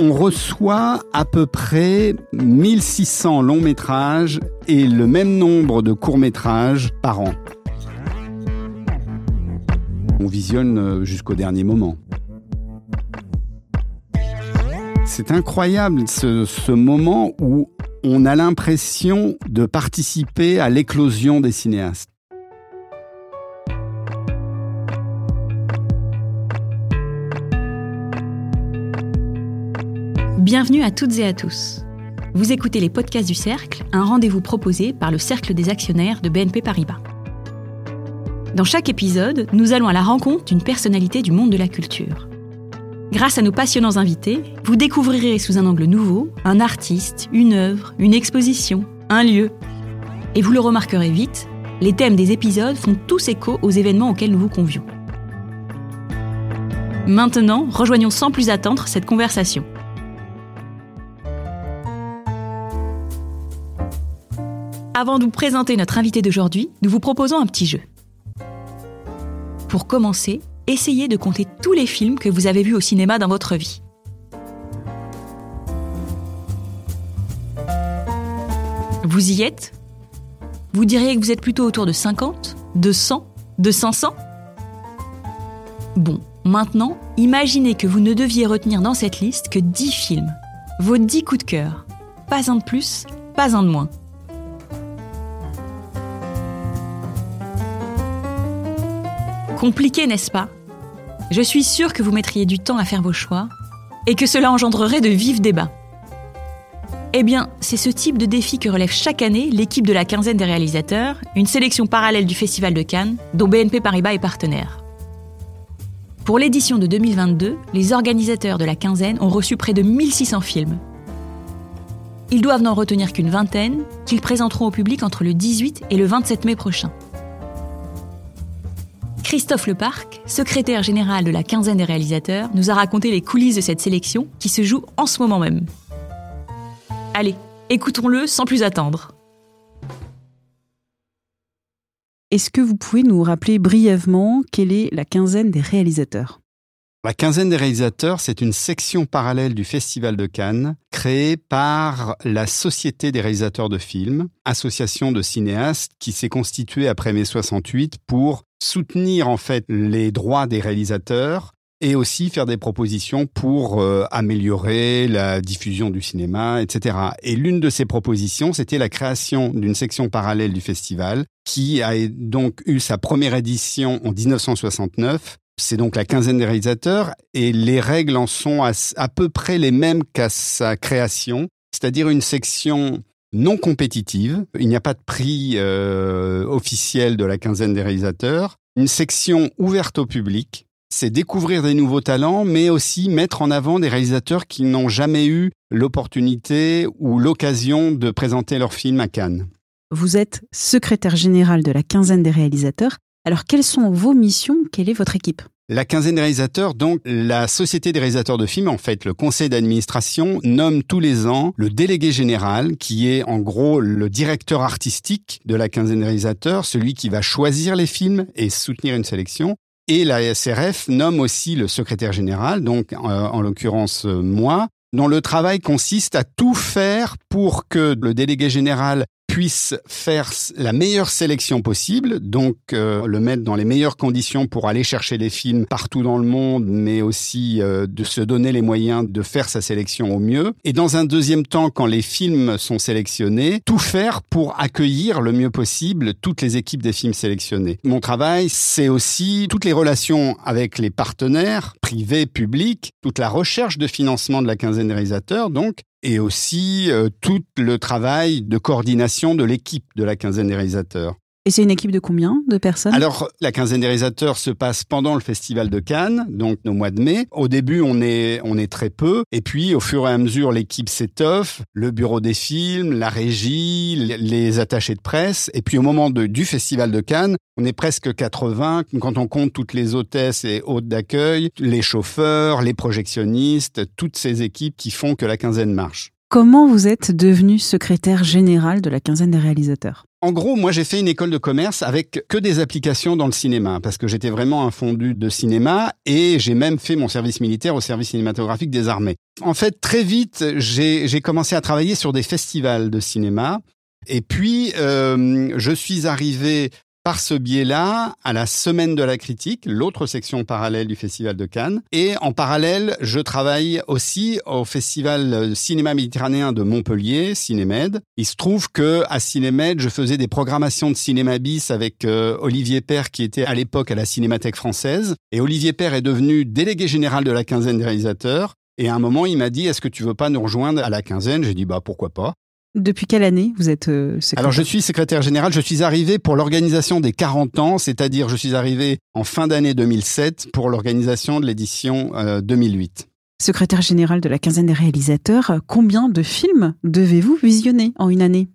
On reçoit à peu près 1600 longs métrages et le même nombre de courts métrages par an. On visionne euh, jusqu'au dernier moment. C'est incroyable ce, ce, moment où on a l'impression de participer à l'éclosion des cinéastes. Bienvenue à toutes et à tous. Vous écoutez les podcasts du Cercle, un rendez-vous proposé par le Cercle des actionnaires de BNP Paribas. Dans chaque épisode, nous allons à la rencontre d'une personnalité du monde de la culture. Grâce à nos passionnants invités, vous découvrirez sous un angle nouveau un artiste, une œuvre, une exposition, un lieu. Et vous le remarquerez vite, les thèmes des épisodes font tous écho aux événements auxquels nous vous convions. Maintenant, rejoignons sans plus attendre cette conversation. Avant de vous présenter notre invité d'aujourd'hui, nous vous proposons un petit jeu. Pour commencer, essayez de compter tous les films que vous avez vus au cinéma dans votre vie. Vous y êtes? Vous diriez que vous êtes plutôt autour de 50, de 100, de 500 Bon, maintenant, imaginez que vous ne deviez retenir dans cette liste que 10 films. Vos 10 coups de cœur. Pas un de plus, pas un de moins. Compliqué, n'est-ce pas? Je suis sûre que vous mettriez du temps à faire vos choix et que cela engendrerait de vifs débats. Eh bien, c'est ce type de défi que relève chaque année l'équipe de la quinzaine des réalisateurs, une sélection parallèle du Festival de Cannes, dont BNP Paribas est partenaire. Pour l'édition de 2022, les organisateurs de la quinzaine ont reçu près de 1600 films. Ils doivent n'en retenir qu'une vingtaine, qu'ils présenteront au public entre le 18 et le 27 mai prochain. Christophe Leparc, secrétaire général de la quinzaine des réalisateurs, nous a raconté les coulisses de cette sélection qui se joue en ce moment même. Allez, écoutons-le sans plus attendre. Est-ce que vous pouvez nous rappeler brièvement quelle est la quinzaine des réalisateurs? La quinzaine des réalisateurs, c'est une section parallèle du Festival de Cannes créée par la Société des réalisateurs de films, association de cinéastes qui s'est constituée après mai 68 pour soutenir en fait les droits des réalisateurs et aussi faire des propositions pour euh, améliorer la diffusion du cinéma, etc. Et l'une de ces propositions, c'était la création d'une section parallèle du festival qui a donc eu sa première édition en 1969 c'est donc la quinzaine des réalisateurs et les règles en sont à, peu près les mêmes qu'à sa création, c'est-à-dire une section non compétitive. Il n'y a pas de prix euh, officiel de la quinzaine des réalisateurs. Une section ouverte au public. C'est découvrir des nouveaux talents, mais aussi mettre en avant des réalisateurs qui n'ont jamais eu l'opportunité ou l'occasion de présenter leur film à Cannes. Vous êtes secrétaire général de la quinzaine des réalisateurs. Alors, quelles sont vos missions? Quelle est votre équipe? La quinzaine des réalisateurs, donc la Société des réalisateurs de films, en fait, le conseil d'administration nomme tous les ans le délégué général, qui est en gros le directeur artistique de la quinzaine des réalisateurs, celui qui va choisir les films et soutenir une sélection. Et la SRF nomme aussi le secrétaire général, donc euh, en l'occurrence euh, moi, dont le travail consiste à tout faire pour que le délégué général puisse faire la meilleure sélection possible, donc euh, le mettre dans les meilleures conditions pour aller chercher les films partout dans le monde, mais aussi euh, de se donner les moyens de faire sa sélection au mieux. Et dans un deuxième temps, quand les films sont sélectionnés, tout faire pour accueillir le mieux possible toutes les équipes des films sélectionnés. Mon travail, c'est aussi toutes les relations avec les partenaires, privés, publics, toute la recherche de financement de la quinzaine des réalisateurs, donc, et aussi euh, tout le travail de coordination de l'équipe de la quinzaine des réalisateurs. Et c'est une équipe de combien de personnes? Alors, la quinzaine des réalisateurs se passe pendant le festival de Cannes, donc au mois de mai. Au début, on est, on est très peu. Et puis, au fur et à mesure, l'équipe s'étoffe, le bureau des films, la régie, les attachés de presse. Et puis, au moment de, du festival de Cannes, on est presque 80 quand on compte toutes les hôtesses et hôtes d'accueil, les chauffeurs, les projectionnistes, toutes ces équipes qui font que la quinzaine marche. Comment vous êtes devenu secrétaire général de la quinzaine des réalisateurs? En gros, moi, j'ai fait une école de commerce avec que des applications dans le cinéma, parce que j'étais vraiment un fondu de cinéma et j'ai même fait mon service militaire au service cinématographique des armées. En fait, très vite, j'ai commencé à travailler sur des festivals de cinéma. Et puis, euh, je suis arrivé par ce biais-là à la Semaine de la critique, l'autre section parallèle du Festival de Cannes. Et en parallèle, je travaille aussi au Festival Cinéma Méditerranéen de Montpellier, Cinémed. Il se trouve que à Cinémed, je faisais des programmations de cinéma bis avec euh, Olivier Père, qui était à l'époque à la Cinémathèque française. Et Olivier Père est devenu délégué général de la quinzaine des réalisateurs. Et à un moment, il m'a dit, est-ce que tu veux pas nous rejoindre à la quinzaine? J'ai dit, bah pourquoi pas? Depuis quelle année vous êtes euh, secrétaire? Alors je suis secrétaire général, je suis arrivé pour l'organisation des 40 ans, c'est-à-dire je suis arrivé en fin d'année 2007 pour l'organisation de l'édition 2008. Euh, secrétaire général de la quinzaine des réalisateurs, combien de films devez-vous visionner en une année?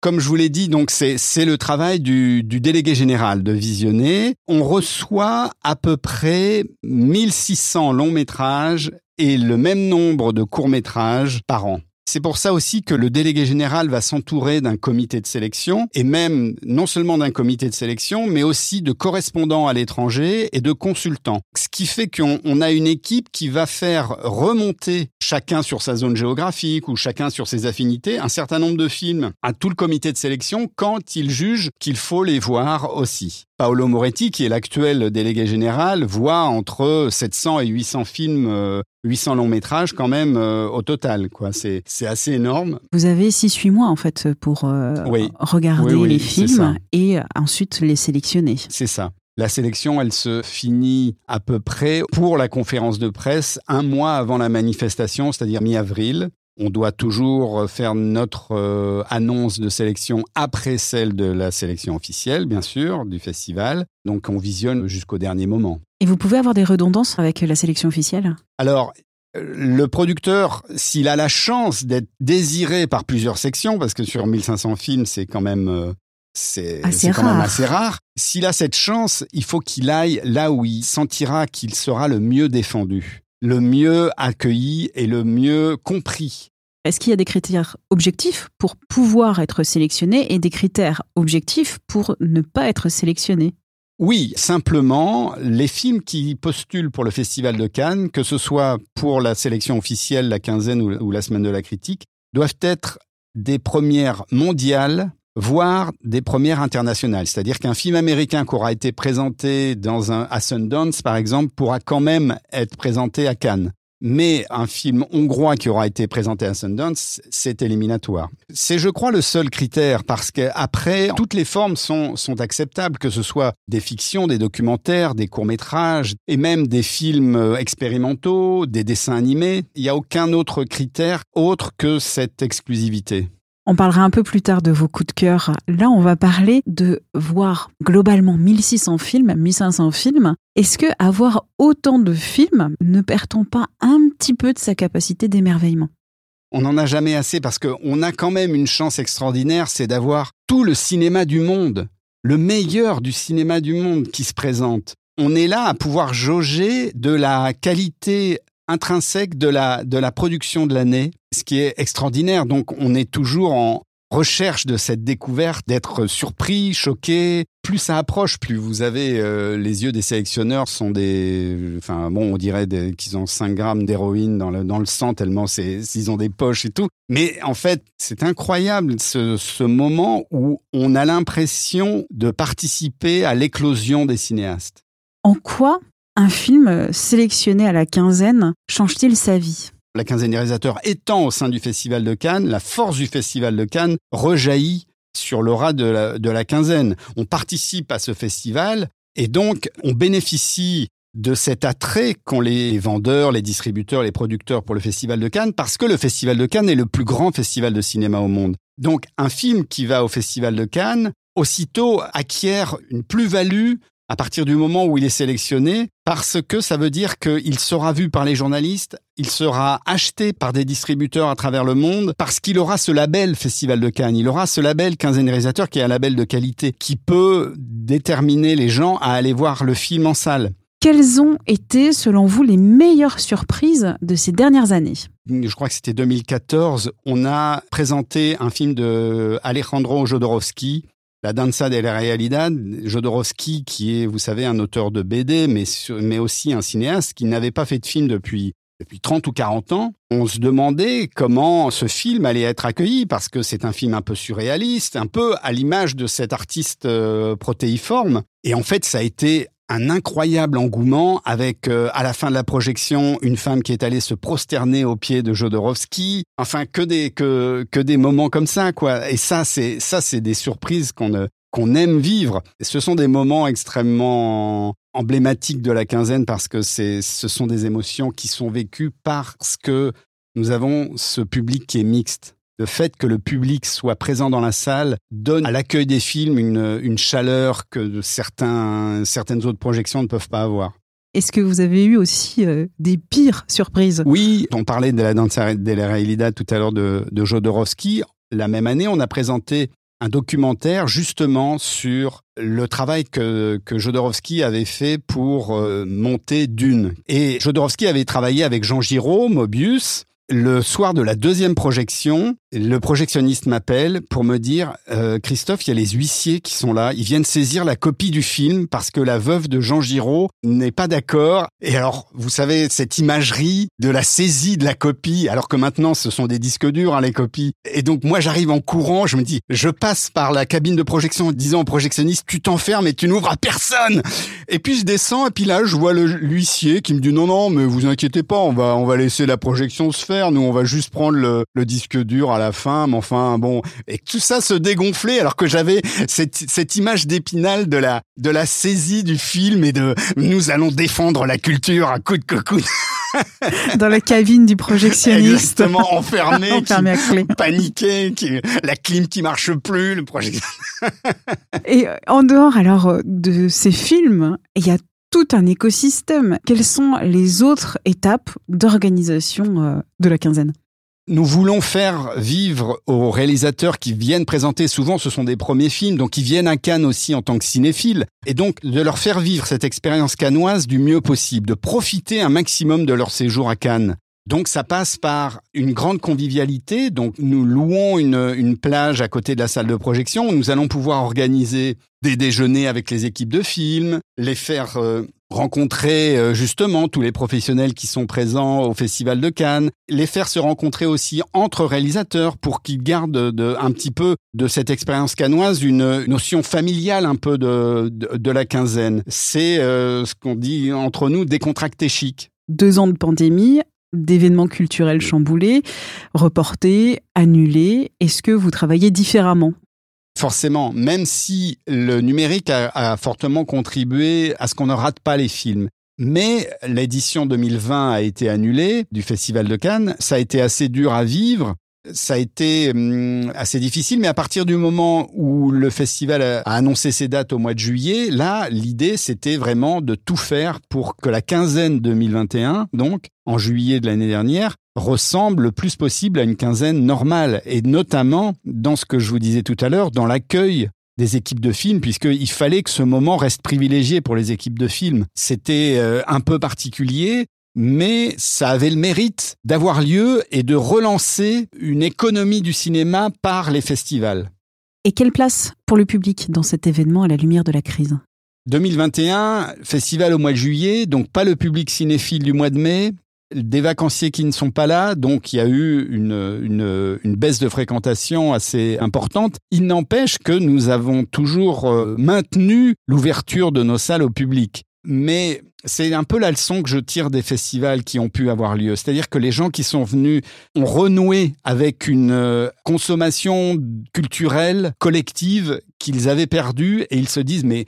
Comme je vous l'ai dit, donc c'est le travail du, du, délégué général de visionner. On reçoit à peu près 1600 longs métrages et le même nombre de courts métrages par an. C'est pour ça aussi que le délégué général va s'entourer d'un comité de sélection, et même non seulement d'un comité de sélection, mais aussi de correspondants à l'étranger et de consultants. Ce qui fait qu'on a une équipe qui va faire remonter chacun sur sa zone géographique ou chacun sur ses affinités un certain nombre de films à tout le comité de sélection quand il juge qu'il faut les voir aussi. Paolo Moretti, qui est l'actuel délégué général, voit entre 700 et 800 films, 800 euh, longs métrages quand même euh, au total. Quoi, c'est c'est assez énorme. Vous avez 6-8 mois en fait pour euh, regarder les films et ensuite les sélectionner. C'est ça. La sélection, elle se finit à peu près pour la conférence de presse un mois avant la manifestation, c'est-à-dire mi-avril. On doit toujours faire notre euh, annonce de sélection après celle de la sélection officielle, bien sûr, du festival. Donc on visionne jusqu'au dernier moment. Et vous pouvez avoir des redondances avec la sélection officielle? Alors, le producteur, s'il a la chance d'être désiré par plusieurs sections, parce que sur 1500 films, c'est quand même euh, c'est quand même assez rare. S'il a cette chance, il faut qu'il aille là où il sentira qu'il sera le mieux défendu le mieux accueilli et le mieux compris. Est-ce qu'il y a des critères objectifs pour pouvoir être sélectionné et des critères objectifs pour ne pas être sélectionné? Oui, simplement, les films qui postulent pour le Festival de Cannes, que ce soit pour la sélection officielle, la quinzaine ou la semaine de la critique, doivent être des premières mondiales voire des premières internationales. C'est-à-dire qu'un film américain qui aura été présenté dans un, à Sundance, par exemple, pourra quand même être présenté à Cannes. Mais un film hongrois qui aura été présenté à Sundance, c'est éliminatoire. C'est, je crois, le seul critère parce qu'après, toutes les formes sont, sont acceptables, que ce soit des fictions, des documentaires, des courts-métrages et même des films expérimentaux, des dessins animés. Il n'y a aucun autre critère autre que cette exclusivité. On parlera un peu plus tard de vos coups de cœur. Là, on va parler de voir globalement 1600 films, 1500 films. Est-ce que avoir autant de films ne perd-on pas un petit peu de sa capacité d'émerveillement? On n'en a jamais assez parce qu'on a quand même une chance extraordinaire, c'est d'avoir tout le cinéma du monde, le meilleur du cinéma du monde qui se présente. On est là à pouvoir jauger de la qualité intrinsèque de la, de la production de l'année, ce qui est extraordinaire. Donc on est toujours en recherche de cette découverte, d'être surpris, choqué. Plus ça approche, plus vous avez euh, les yeux des sélectionneurs sont des, enfin bon, on dirait qu'ils ont 5 grammes d'héroïne dans le, dans le sang tellement c'est, ils ont des poches et tout. Mais en fait, c'est incroyable ce, ce moment où on a l'impression de participer à l'éclosion des cinéastes. En quoi un film sélectionné à la quinzaine change-t-il sa vie? La quinzaine des réalisateurs étant au sein du Festival de Cannes, la force du Festival de Cannes rejaillit sur l'aura de la, de la quinzaine. On participe à ce festival et donc on bénéficie de cet attrait qu'ont les vendeurs, les distributeurs, les producteurs pour le Festival de Cannes, parce que le Festival de Cannes est le plus grand festival de cinéma au monde. Donc un film qui va au Festival de Cannes, aussitôt acquiert une plus-value à partir du moment où il est sélectionné, parce que ça veut dire qu'il sera vu par les journalistes, il sera acheté par des distributeurs à travers le monde, parce qu'il aura ce label Festival de Cannes, il aura ce label quinzaine réalisateur qui est un label de qualité, qui peut déterminer les gens à aller voir le film en salle. Quelles ont été, selon vous, les meilleures surprises de ces dernières années? Je crois que c'était 2014. On a présenté un film de Alejandro Jodorowsky La Danza della Realidad, Jodorowsky, qui est, vous savez, un auteur de BD, mais, mais aussi un cinéaste qui n'avait pas fait de film depuis depuis 30 ou 40 ans, on se demandait comment ce film allait être accueilli parce que c'est un film un peu surréaliste, un peu à l'image de cet artiste euh, protéiforme. Et en fait, ça a été un incroyable engouement avec euh, à la fin de la projection une femme qui est allée se prosterner aux pieds de Jodorowsky. Enfin que des que que des moments comme ça quoi. Et ça c'est ça c'est des surprises qu'on qu'on aime vivre. Ce sont des moments extrêmement emblématiques de la quinzaine parce que c'est ce sont des émotions qui sont vécues parce que nous avons ce public qui est mixte le fait que le public soit présent dans la salle donne à l'accueil des films une, une chaleur que certains, certaines autres projections ne peuvent pas avoir. Est-ce que vous avez eu aussi euh, des pires surprises? Oui, on parlait de la Danza della Realidad tout à l'heure de, de Jodorowsky. La même année, on a présenté un documentaire justement sur le travail que, que Jodorowsky avait fait pour euh, monter Dune. Et Jodorowsky avait travaillé avec Jean Giraud, Mobius, le soir de la deuxième projection, le projectionniste m'appelle pour me dire euh, Christophe, il y a les huissiers qui sont là, ils viennent saisir la copie du film parce que la veuve de Jean Giraud n'est pas d'accord. Et alors, vous savez, cette imagerie de la saisie de la copie, alors que maintenant ce sont des disques durs, hein, les copies. Et donc moi j'arrive en courant, je me dis, je passe par la cabine de projection en disant au projectionniste, tu t'enfermes et tu n'ouvres à personne. Et puis je descends et puis là je vois l'huissier qui me dit non non mais vous inquiétez pas, on va on va laisser la projection se faire nous, on va juste prendre le, disque dur à la fin. Mais enfin, bon, et tout ça se dégonflait alors que j'avais cette, image d'épinal de la, de la saisie du film et de nous allons défendre la culture à coup de cocoon. Dans la cabine du projectionniste. Exactement, enfermé, paniqué, la clim qui marche plus, le projectionniste. et en dehors alors de ces films, il y a tout un écosystème. Quelles sont les autres étapes d'organisation euh, de la quinzaine? Nous voulons faire vivre aux réalisateurs qui viennent présenter, souvent ce sont des premiers films, donc ils viennent à Cannes aussi en tant que cinéphiles, et donc de leur faire vivre cette expérience cannoise du mieux possible, de profiter un maximum de leur séjour à Cannes. Donc ça passe par une grande convivialité. Donc nous louons une, une, plage à côté de la salle de projection. Nous allons pouvoir organiser des déjeuners avec les équipes de films, les faire euh, rencontrer euh, justement tous les professionnels qui sont présents au Festival de Cannes, les faire se rencontrer aussi entre réalisateurs pour qu'ils gardent de, un petit peu de cette expérience cannoise une notion familiale un peu de, de, la quinzaine. C'est euh, ce qu'on dit entre nous décontracté chic. Deux ans de pandémie, d'événements culturels chamboulés, reportés, annulés. Est-ce que vous travaillez différemment? Forcément, même si le numérique a, fortement contribué à ce qu'on ne rate pas les films. Mais l'édition 2020 a été annulée du Festival de Cannes. Ça a été assez dur à vivre ça a été hum, assez difficile, mais à partir du moment où le festival a annoncé ses dates au mois de juillet, là, l'idée, c'était vraiment de tout faire pour que la quinzaine 2021, donc en juillet de l'année dernière, ressemble le plus possible à une quinzaine normale, et notamment dans ce que je vous disais tout à l'heure, dans l'accueil des équipes de films, puisqu'il fallait que ce moment reste privilégié pour les équipes de films. C'était euh, un peu particulier, mais ça avait le mérite d'avoir lieu et de relancer une économie du cinéma par les festivals. Et quelle place pour le public dans cet événement à la lumière de la crise? 2021, festival au mois de juillet, donc pas le public cinéphile du mois de mai, des vacanciers qui ne sont pas là, donc il y a eu une, une, baisse de fréquentation assez importante. Il n'empêche que nous avons toujours euh, maintenu l'ouverture de nos salles au public. Mais c'est un peu la leçon que je tire des festivals qui ont pu avoir lieu. C'est-à-dire que les gens qui sont venus ont renoué avec une euh, consommation culturelle collective qu'ils avaient perdue et ils se disent mais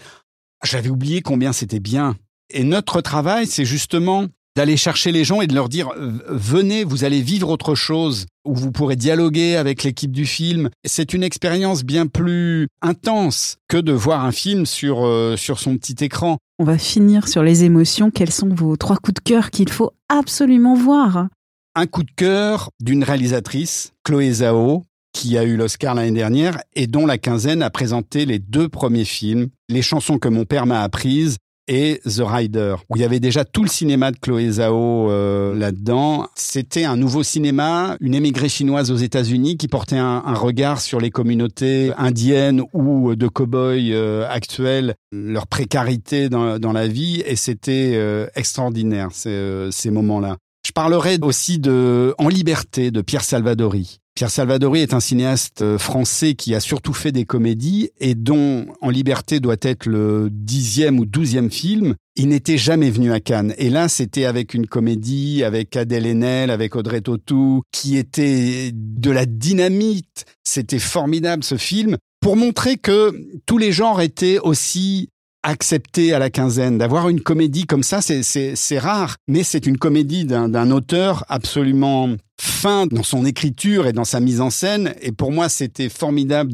j'avais oublié combien c'était bien. Et notre travail, c'est justement d'aller chercher les gens et de leur dire venez, vous allez vivre autre chose où vous pourrez dialoguer avec l'équipe du film. C'est une expérience bien plus intense que de voir un film sur, euh, sur son petit écran. On va finir sur les émotions. Quels sont vos trois coups de cœur qu'il faut absolument voir? Un coup de cœur d'une réalisatrice, Chloé Zhao, qui a eu l'Oscar l'année dernière et dont la quinzaine a présenté les deux premiers films, Les chansons que mon père m'a apprises et The Rider, où il y avait déjà tout le cinéma de Chloé Zhao euh, là-dedans. C'était un nouveau cinéma, une émigrée chinoise aux États-Unis qui portait un, regard sur les communautés indiennes ou de cow-boys euh, actuels, leur précarité dans, dans la vie, et c'était euh, extraordinaire ces, ces moments-là. Je parlerai aussi de En liberté de Pierre Salvadori. Pierre Salvadori est un cinéaste euh, français qui a surtout fait des comédies et dont En Liberté doit être le dixième ou douzième film. Il n'était jamais venu à Cannes. Et là, c'était avec une comédie, avec Adèle Haenel, avec Audrey Tautou, qui était de la dynamite. C'était formidable ce film pour montrer que tous les genres étaient aussi acceptés à la quinzaine. D'avoir une comédie comme ça, c'est rare, mais c'est une comédie d'un auteur absolument fin dans son écriture et dans sa mise en scène. Et pour moi, c'était formidable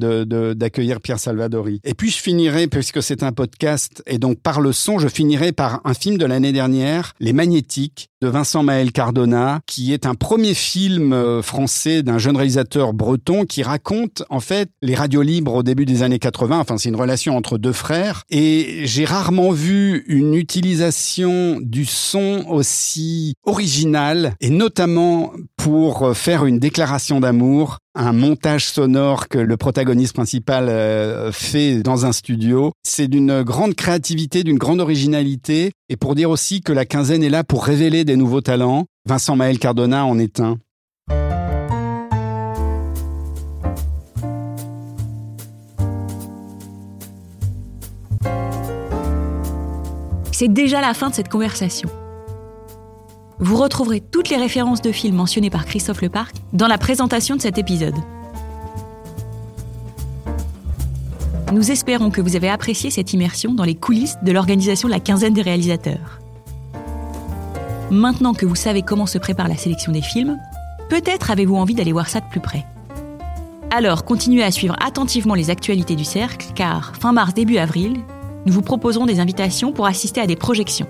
d'accueillir de, Pierre Salvadori. Et puis, je finirai, puisque c'est un podcast, et donc par le son, je finirai par un film de l'année dernière, Les Magnétiques, de Vincent Maël Cardona, qui est un premier film euh, français d'un jeune réalisateur breton qui raconte, en fait, les radios libres au début des années 80. Enfin, c'est une relation entre deux frères. Et j'ai rarement vu une utilisation du son aussi originale, et notamment pour pour euh, faire une déclaration d'amour, un montage sonore que le protagoniste principal euh, fait dans un studio. C'est d'une grande créativité, d'une grande originalité, et pour dire aussi que la quinzaine est là pour révéler des nouveaux talents. Vincent Maël Cardona en est un. C'est déjà la fin de cette conversation. Vous retrouverez toutes les références de films mentionnées par Christophe Leparc dans la présentation de cet épisode. Nous espérons que vous avez apprécié cette immersion dans les coulisses de l'organisation de la quinzaine des réalisateurs. Maintenant que vous savez comment se prépare la sélection des films, peut-être avez-vous envie d'aller voir ça de plus près. Alors continuez à suivre attentivement les actualités du cercle car fin mars début avril, nous vous proposerons des invitations pour assister à des projections.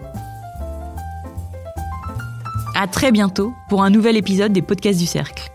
À très bientôt pour un nouvel épisode des podcasts du Cercle.